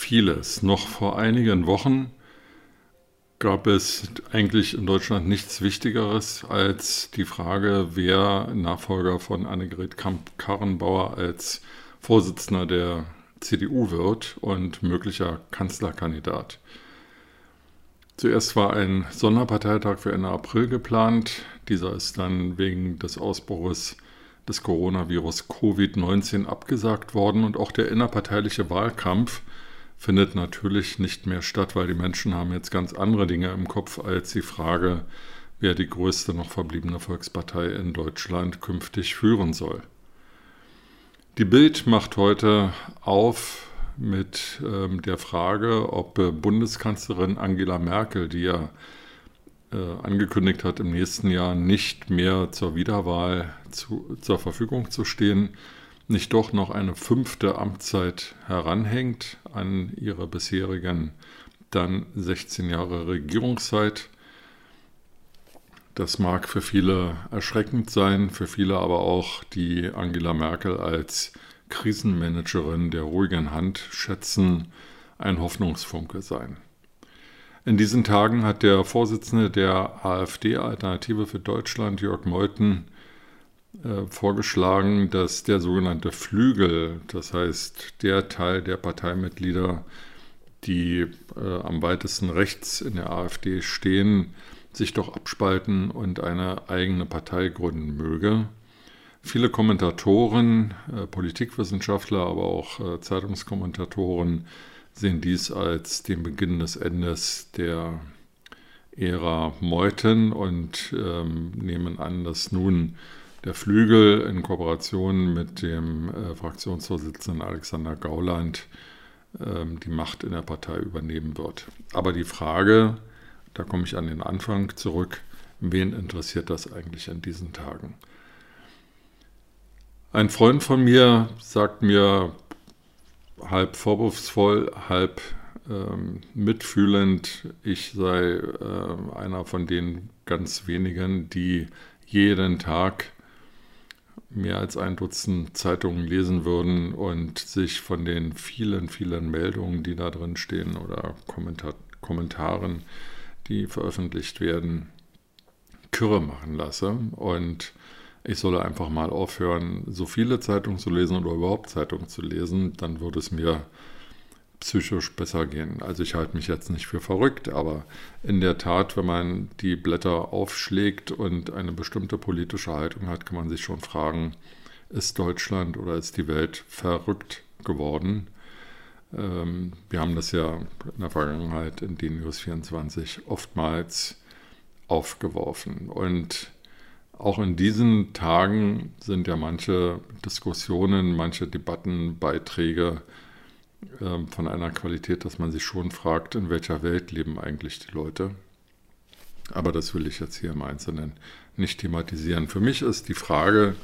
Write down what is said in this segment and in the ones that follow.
vieles. Noch vor einigen Wochen gab es eigentlich in Deutschland nichts Wichtigeres als die Frage, wer Nachfolger von Annegret Kramp-Karrenbauer als Vorsitzender der CDU wird und möglicher Kanzlerkandidat. Zuerst war ein Sonderparteitag für Ende April geplant. Dieser ist dann wegen des Ausbruches des Coronavirus Covid-19 abgesagt worden und auch der innerparteiliche Wahlkampf findet natürlich nicht mehr statt, weil die Menschen haben jetzt ganz andere Dinge im Kopf als die Frage, wer die größte noch verbliebene Volkspartei in Deutschland künftig führen soll. Die Bild macht heute auf mit ähm, der Frage, ob äh, Bundeskanzlerin Angela Merkel, die ja äh, angekündigt hat, im nächsten Jahr nicht mehr zur Wiederwahl zu, zur Verfügung zu stehen, nicht doch noch eine fünfte Amtszeit heranhängt an ihre bisherigen dann 16 Jahre Regierungszeit. Das mag für viele erschreckend sein, für viele aber auch, die Angela Merkel als Krisenmanagerin der ruhigen Hand schätzen, ein Hoffnungsfunke sein. In diesen Tagen hat der Vorsitzende der AfD Alternative für Deutschland, Jörg Meuthen, äh, vorgeschlagen, dass der sogenannte Flügel, das heißt der Teil der Parteimitglieder, die äh, am weitesten rechts in der AfD stehen, sich doch abspalten und eine eigene Partei gründen möge. Viele Kommentatoren, äh, Politikwissenschaftler, aber auch äh, Zeitungskommentatoren sehen dies als den Beginn des Endes der Ära Meuthen und ähm, nehmen an, dass nun der Flügel in Kooperation mit dem äh, Fraktionsvorsitzenden Alexander Gauland ähm, die Macht in der Partei übernehmen wird. Aber die Frage, da komme ich an den Anfang zurück, wen interessiert das eigentlich in diesen Tagen? Ein Freund von mir sagt mir halb vorwurfsvoll, halb ähm, mitfühlend, ich sei äh, einer von den ganz wenigen, die jeden Tag mehr als ein Dutzend Zeitungen lesen würden und sich von den vielen, vielen Meldungen, die da drin stehen oder Kommentar Kommentaren, die veröffentlicht werden, Kürre machen lasse. Und ich solle einfach mal aufhören, so viele Zeitungen zu lesen oder überhaupt Zeitungen zu lesen, dann würde es mir psychisch besser gehen. Also ich halte mich jetzt nicht für verrückt, aber in der Tat, wenn man die Blätter aufschlägt und eine bestimmte politische Haltung hat, kann man sich schon fragen, ist Deutschland oder ist die Welt verrückt geworden? Ähm, wir haben das ja in der Vergangenheit in den News 24 oftmals aufgeworfen. Und auch in diesen Tagen sind ja manche Diskussionen, manche Debattenbeiträge ähm, von einer Qualität, dass man sich schon fragt, in welcher Welt leben eigentlich die Leute. Aber das will ich jetzt hier im Einzelnen nicht thematisieren. Für mich ist die Frage,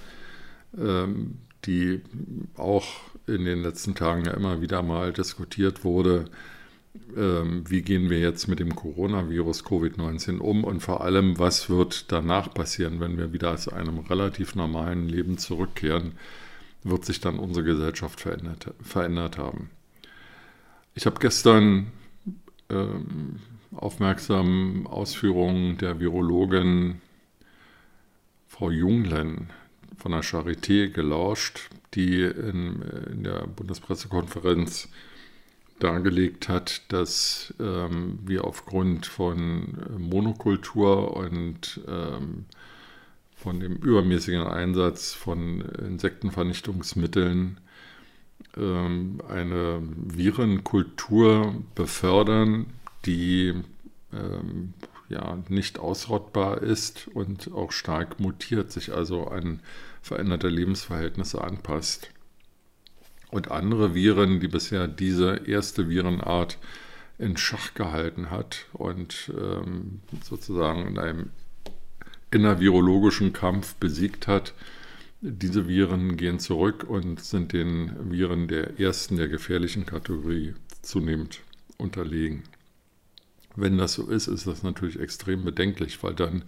ähm, die auch in den letzten Tagen ja immer wieder mal diskutiert wurde, ähm, wie gehen wir jetzt mit dem Coronavirus Covid-19 um und vor allem, was wird danach passieren, wenn wir wieder zu einem relativ normalen Leben zurückkehren, wird sich dann unsere Gesellschaft verändert, verändert haben. Ich habe gestern ähm, aufmerksam Ausführungen der Virologin Frau Junglen von der Charité gelauscht, die in, in der Bundespressekonferenz dargelegt hat, dass ähm, wir aufgrund von Monokultur und ähm, von dem übermäßigen Einsatz von Insektenvernichtungsmitteln eine Virenkultur befördern, die ähm, ja, nicht ausrottbar ist und auch stark mutiert, sich also an veränderte Lebensverhältnisse anpasst. Und andere Viren, die bisher diese erste Virenart in Schach gehalten hat und ähm, sozusagen in einem innervirologischen Kampf besiegt hat. Diese Viren gehen zurück und sind den Viren der ersten, der gefährlichen Kategorie zunehmend unterlegen. Wenn das so ist, ist das natürlich extrem bedenklich, weil dann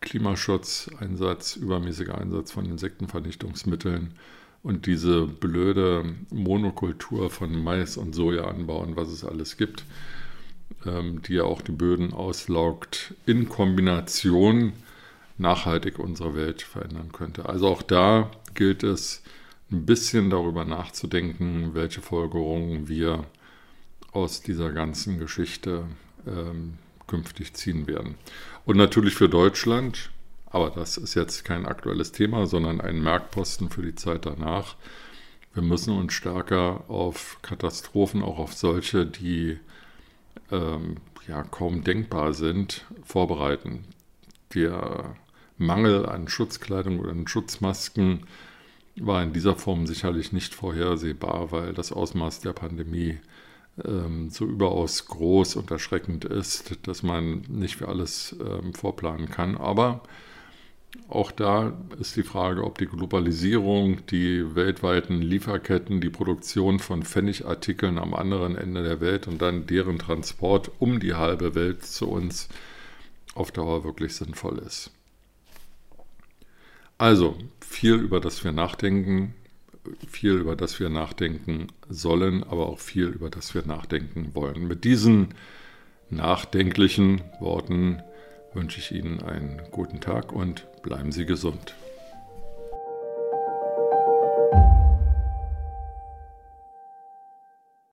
Klimaschutzeinsatz, übermäßiger Einsatz von Insektenvernichtungsmitteln und diese blöde Monokultur von Mais und Soja anbauen, was es alles gibt, ähm, die ja auch die Böden auslaugt, in Kombination nachhaltig unsere Welt verändern könnte. Also auch da gilt es, ein bisschen darüber nachzudenken, welche Folgerungen wir aus dieser ganzen Geschichte ähm, künftig ziehen werden. Und natürlich für Deutschland, aber das ist jetzt kein aktuelles Thema, sondern ein Merkposten für die Zeit danach. Wir müssen uns stärker auf Katastrophen, auch auf solche, die ähm, ja kaum denkbar sind, vorbereiten. Der Mangel an Schutzkleidung oder an Schutzmasken war in dieser Form sicherlich nicht vorhersehbar, weil das Ausmaß der Pandemie ähm, so überaus groß und erschreckend ist, dass man nicht für alles ähm, vorplanen kann. Aber auch da ist die Frage, ob die Globalisierung, die weltweiten Lieferketten, die Produktion von Pfennigartikeln am anderen Ende der Welt und dann deren Transport um die halbe Welt zu uns auf Dauer wirklich sinnvoll ist. Also viel, über das wir nachdenken, viel, über das wir nachdenken sollen, aber auch viel, über das wir nachdenken wollen. Mit diesen nachdenklichen Worten wünsche ich Ihnen einen guten Tag und bleiben Sie gesund.